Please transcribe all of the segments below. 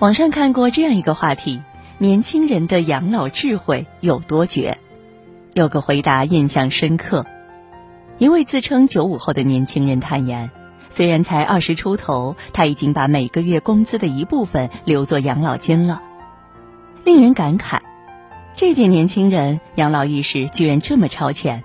网上看过这样一个话题：年轻人的养老智慧有多绝？有个回答印象深刻。一位自称九五后的年轻人坦言，虽然才二十出头，他已经把每个月工资的一部分留作养老金了。令人感慨，这届年轻人养老意识居然这么超前。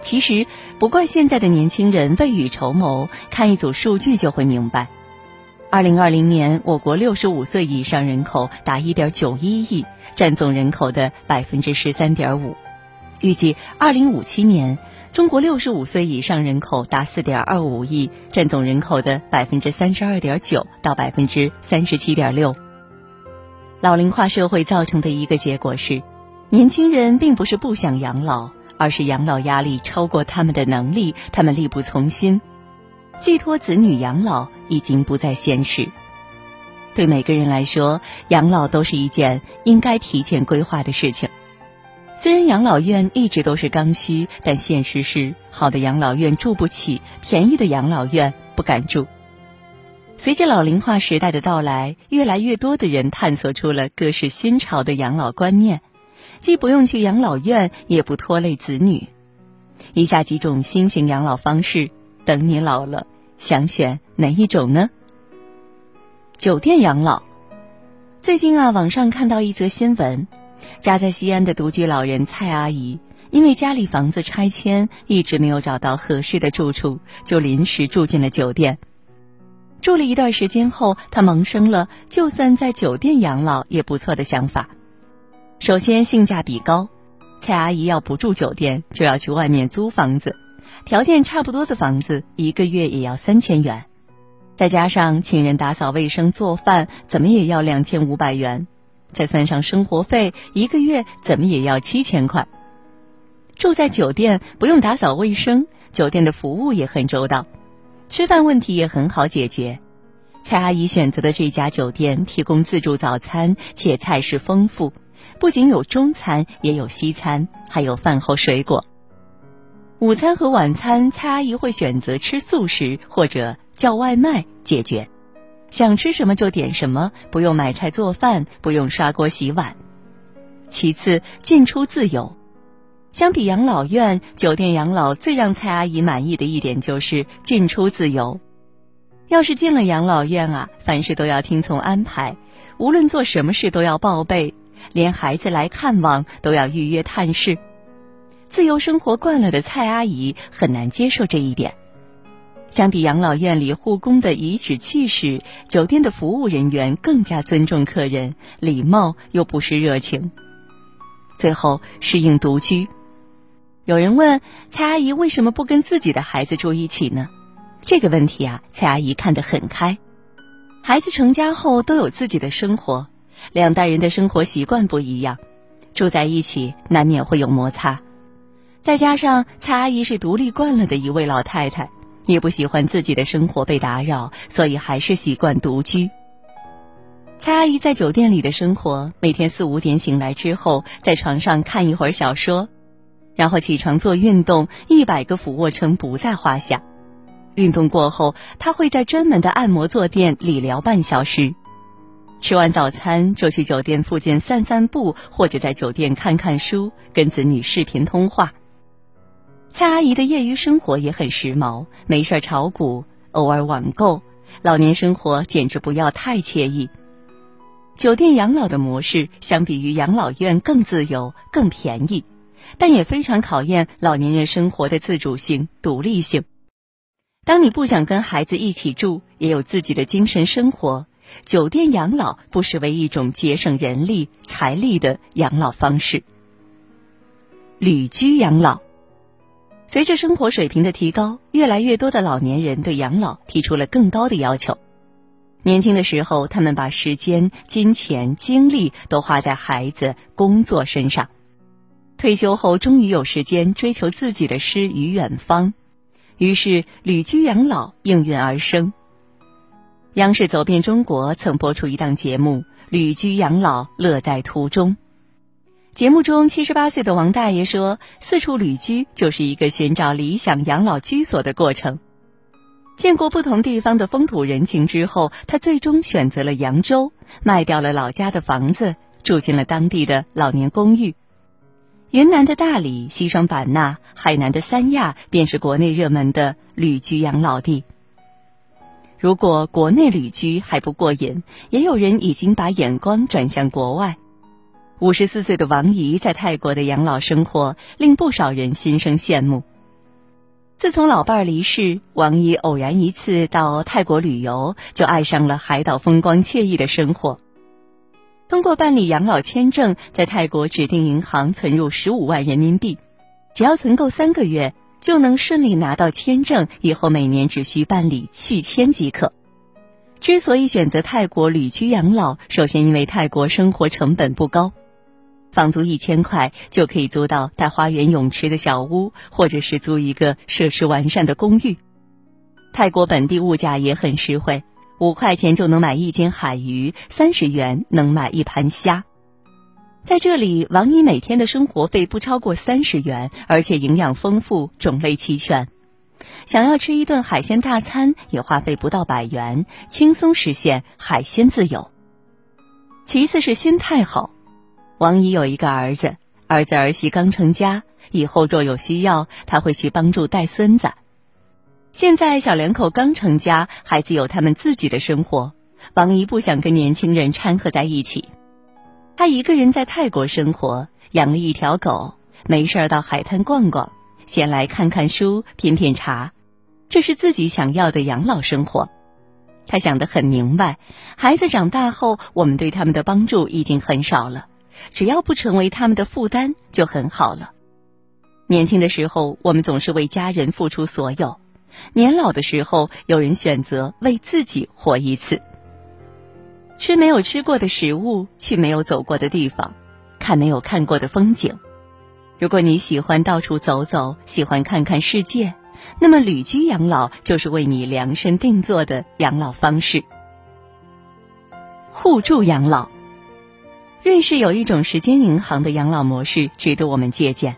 其实，不怪现在的年轻人未雨绸缪，看一组数据就会明白。二零二零年，我国六十五岁以上人口达一点九一亿，占总人口的百分之十三点五。预计二零五七年，中国六十五岁以上人口达四点二五亿，占总人口的百分之三十二点九到百分之三十七点六。老龄化社会造成的一个结果是，年轻人并不是不想养老，而是养老压力超过他们的能力，他们力不从心。寄托子女养老已经不再现实。对每个人来说，养老都是一件应该提前规划的事情。虽然养老院一直都是刚需，但现实是好的养老院住不起，便宜的养老院不敢住。随着老龄化时代的到来，越来越多的人探索出了各式新潮的养老观念，既不用去养老院，也不拖累子女。以下几种新型养老方式。等你老了，想选哪一种呢？酒店养老。最近啊，网上看到一则新闻，家在西安的独居老人蔡阿姨，因为家里房子拆迁，一直没有找到合适的住处，就临时住进了酒店。住了一段时间后，她萌生了就算在酒店养老也不错的想法。首先，性价比高，蔡阿姨要不住酒店，就要去外面租房子。条件差不多的房子，一个月也要三千元，再加上请人打扫卫生、做饭，怎么也要两千五百元，再算上生活费，一个月怎么也要七千块。住在酒店不用打扫卫生，酒店的服务也很周到，吃饭问题也很好解决。蔡阿姨选择的这家酒店提供自助早餐，且菜式丰富，不仅有中餐，也有西餐，还有饭后水果。午餐和晚餐，蔡阿姨会选择吃素食或者叫外卖解决，想吃什么就点什么，不用买菜做饭，不用刷锅洗碗。其次，进出自由。相比养老院，酒店养老最让蔡阿姨满意的一点就是进出自由。要是进了养老院啊，凡事都要听从安排，无论做什么事都要报备，连孩子来看望都要预约探视。自由生活惯了的蔡阿姨很难接受这一点。相比养老院里护工的颐指气使，酒店的服务人员更加尊重客人，礼貌又不失热情。最后适应独居。有人问蔡阿姨为什么不跟自己的孩子住一起呢？这个问题啊，蔡阿姨看得很开。孩子成家后都有自己的生活，两代人的生活习惯不一样，住在一起难免会有摩擦。再加上蔡阿姨是独立惯了的一位老太太，也不喜欢自己的生活被打扰，所以还是习惯独居。蔡阿姨在酒店里的生活，每天四五点醒来之后，在床上看一会儿小说，然后起床做运动，一百个俯卧撑不在话下。运动过后，她会在专门的按摩坐垫理疗半小时。吃完早餐就去酒店附近散散步，或者在酒店看看书，跟子女视频通话。蔡阿姨的业余生活也很时髦，没事炒股，偶尔网购，老年生活简直不要太惬意。酒店养老的模式相比于养老院更自由、更便宜，但也非常考验老年人生活的自主性、独立性。当你不想跟孩子一起住，也有自己的精神生活，酒店养老不失为一种节省人力财力的养老方式。旅居养老。随着生活水平的提高，越来越多的老年人对养老提出了更高的要求。年轻的时候，他们把时间、金钱、精力都花在孩子、工作身上；退休后，终于有时间追求自己的诗与远方，于是旅居养老应运而生。央视走遍中国曾播出一档节目《旅居养老，乐在途中》。节目中，七十八岁的王大爷说：“四处旅居就是一个寻找理想养老居所的过程。见过不同地方的风土人情之后，他最终选择了扬州，卖掉了老家的房子，住进了当地的老年公寓。云南的大理、西双版纳、海南的三亚，便是国内热门的旅居养老地。如果国内旅居还不过瘾，也有人已经把眼光转向国外。五十四岁的王姨在泰国的养老生活，令不少人心生羡慕。自从老伴儿离世，王姨偶然一次到泰国旅游，就爱上了海岛风光惬意的生活。通过办理养老签证，在泰国指定银行存入十五万人民币，只要存够三个月，就能顺利拿到签证。以后每年只需办理续签即可。之所以选择泰国旅居养老，首先因为泰国生活成本不高，房租一千块就可以租到带花园泳池的小屋，或者是租一个设施完善的公寓。泰国本地物价也很实惠。五块钱就能买一斤海鱼，三十元能买一盘虾。在这里，王姨每天的生活费不超过三十元，而且营养丰富，种类齐全。想要吃一顿海鲜大餐，也花费不到百元，轻松实现海鲜自由。其次是心态好，王姨有一个儿子，儿子儿媳刚成家，以后若有需要，他会去帮助带孙子。现在小两口刚成家，孩子有他们自己的生活。王姨不想跟年轻人掺和在一起，她一个人在泰国生活，养了一条狗，没事儿到海滩逛逛，闲来看看书、品品茶，这是自己想要的养老生活。她想得很明白，孩子长大后，我们对他们的帮助已经很少了，只要不成为他们的负担就很好了。年轻的时候，我们总是为家人付出所有。年老的时候，有人选择为自己活一次，吃没有吃过的食物，去没有走过的地方，看没有看过的风景。如果你喜欢到处走走，喜欢看看世界，那么旅居养老就是为你量身定做的养老方式。互助养老，瑞士有一种时间银行的养老模式，值得我们借鉴。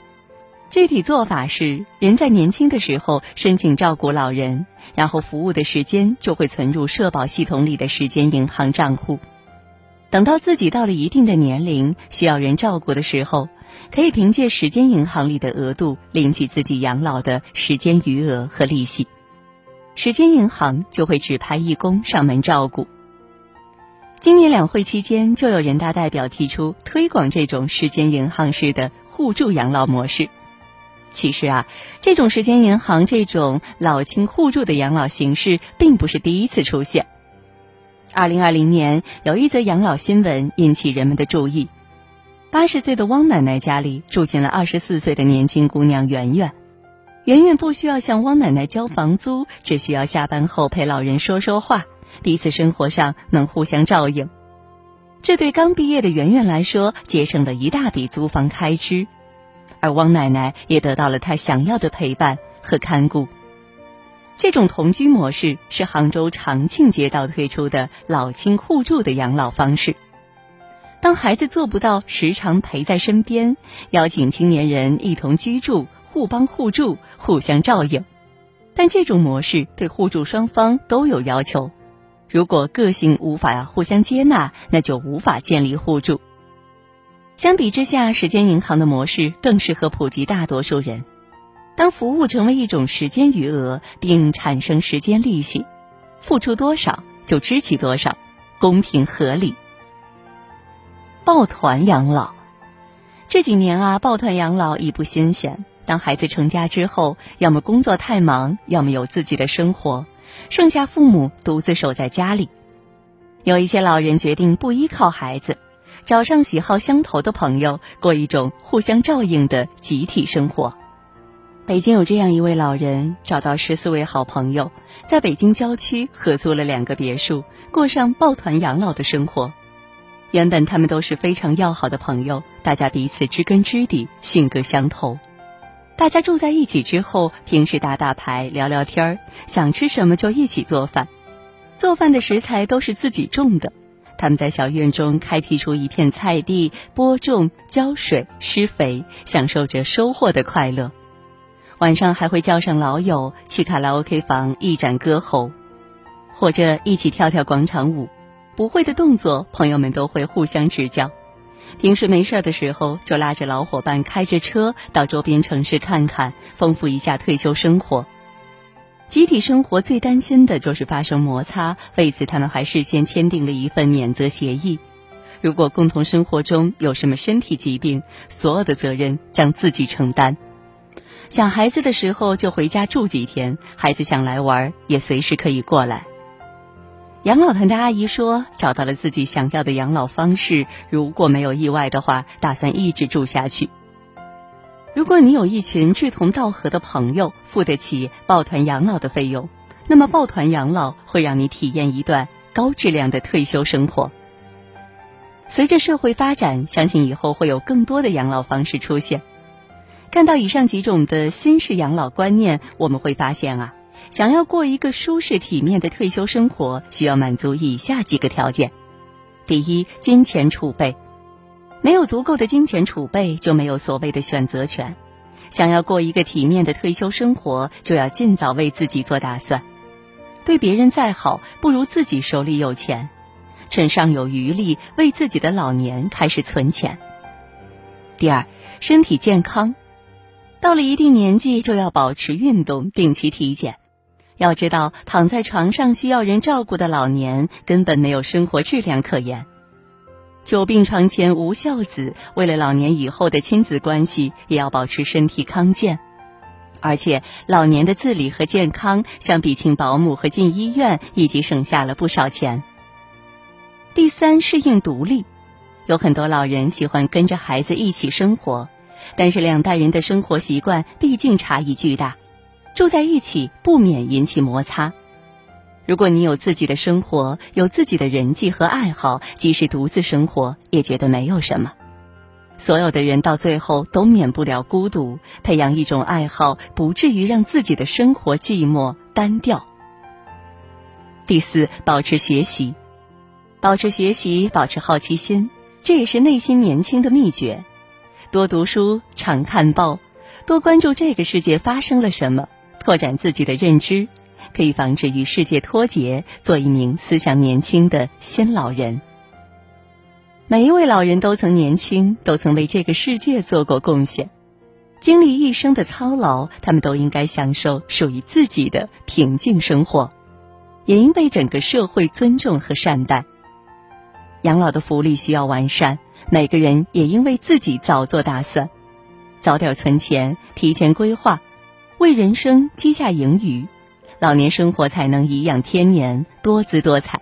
具体做法是，人在年轻的时候申请照顾老人，然后服务的时间就会存入社保系统里的时间银行账户。等到自己到了一定的年龄，需要人照顾的时候，可以凭借时间银行里的额度领取自己养老的时间余额和利息，时间银行就会指派义工上门照顾。今年两会期间，就有人大代表提出推广这种时间银行式的互助养老模式。其实啊，这种时间银行、这种老青互助的养老形式，并不是第一次出现。二零二零年，有一则养老新闻引起人们的注意：八十岁的汪奶奶家里住进了二十四岁的年轻姑娘圆圆。圆圆不需要向汪奶奶交房租，只需要下班后陪老人说说话，彼此生活上能互相照应。这对刚毕业的圆圆来说，节省了一大笔租房开支。而汪奶奶也得到了她想要的陪伴和看顾。这种同居模式是杭州长庆街道推出的老青互助的养老方式。当孩子做不到时常陪在身边，邀请青年人一同居住，互帮互助，互相照应。但这种模式对互助双方都有要求，如果个性无法互相接纳，那就无法建立互助。相比之下，时间银行的模式更适合普及大多数人。当服务成为一种时间余额，并产生时间利息，付出多少就支取多少，公平合理。抱团养老，这几年啊，抱团养老已不新鲜。当孩子成家之后，要么工作太忙，要么有自己的生活，剩下父母独自守在家里。有一些老人决定不依靠孩子。找上喜好相投的朋友，过一种互相照应的集体生活。北京有这样一位老人，找到十四位好朋友，在北京郊区合租了两个别墅，过上抱团养老的生活。原本他们都是非常要好的朋友，大家彼此知根知底，性格相投。大家住在一起之后，平时打打牌、聊聊天儿，想吃什么就一起做饭。做饭的食材都是自己种的。他们在小院中开辟出一片菜地，播种、浇水、施肥，享受着收获的快乐。晚上还会叫上老友去卡拉 OK 房一展歌喉，或者一起跳跳广场舞。不会的动作，朋友们都会互相指教。平时没事的时候，就拉着老伙伴开着车到周边城市看看，丰富一下退休生活。集体生活最担心的就是发生摩擦，为此他们还事先签订了一份免责协议。如果共同生活中有什么身体疾病，所有的责任将自己承担。想孩子的时候就回家住几天，孩子想来玩也随时可以过来。养老团的阿姨说，找到了自己想要的养老方式。如果没有意外的话，打算一直住下去。如果你有一群志同道合的朋友，付得起抱团养老的费用，那么抱团养老会让你体验一段高质量的退休生活。随着社会发展，相信以后会有更多的养老方式出现。看到以上几种的新式养老观念，我们会发现啊。想要过一个舒适体面的退休生活，需要满足以下几个条件：第一，金钱储备。没有足够的金钱储备，就没有所谓的选择权。想要过一个体面的退休生活，就要尽早为自己做打算。对别人再好，不如自己手里有钱，趁尚有余力，为自己的老年开始存钱。第二，身体健康。到了一定年纪，就要保持运动，定期体检。要知道，躺在床上需要人照顾的老年，根本没有生活质量可言。久病床前无孝子，为了老年以后的亲子关系，也要保持身体康健。而且，老年的自理和健康，相比请保姆和进医院，已经省下了不少钱。第三，适应独立。有很多老人喜欢跟着孩子一起生活，但是两代人的生活习惯毕竟差异巨大。住在一起不免引起摩擦。如果你有自己的生活，有自己的人际和爱好，即使独自生活也觉得没有什么。所有的人到最后都免不了孤独，培养一种爱好，不至于让自己的生活寂寞单调。第四，保持学习，保持学习，保持好奇心，这也是内心年轻的秘诀。多读书，常看报，多关注这个世界发生了什么。拓展自己的认知，可以防止与世界脱节，做一名思想年轻的新老人。每一位老人都曾年轻，都曾为这个世界做过贡献，经历一生的操劳，他们都应该享受属于自己的平静生活，也应被整个社会尊重和善待。养老的福利需要完善，每个人也应为自己早做打算，早点存钱，提前规划。为人生积下盈余，老年生活才能颐养天年，多姿多彩。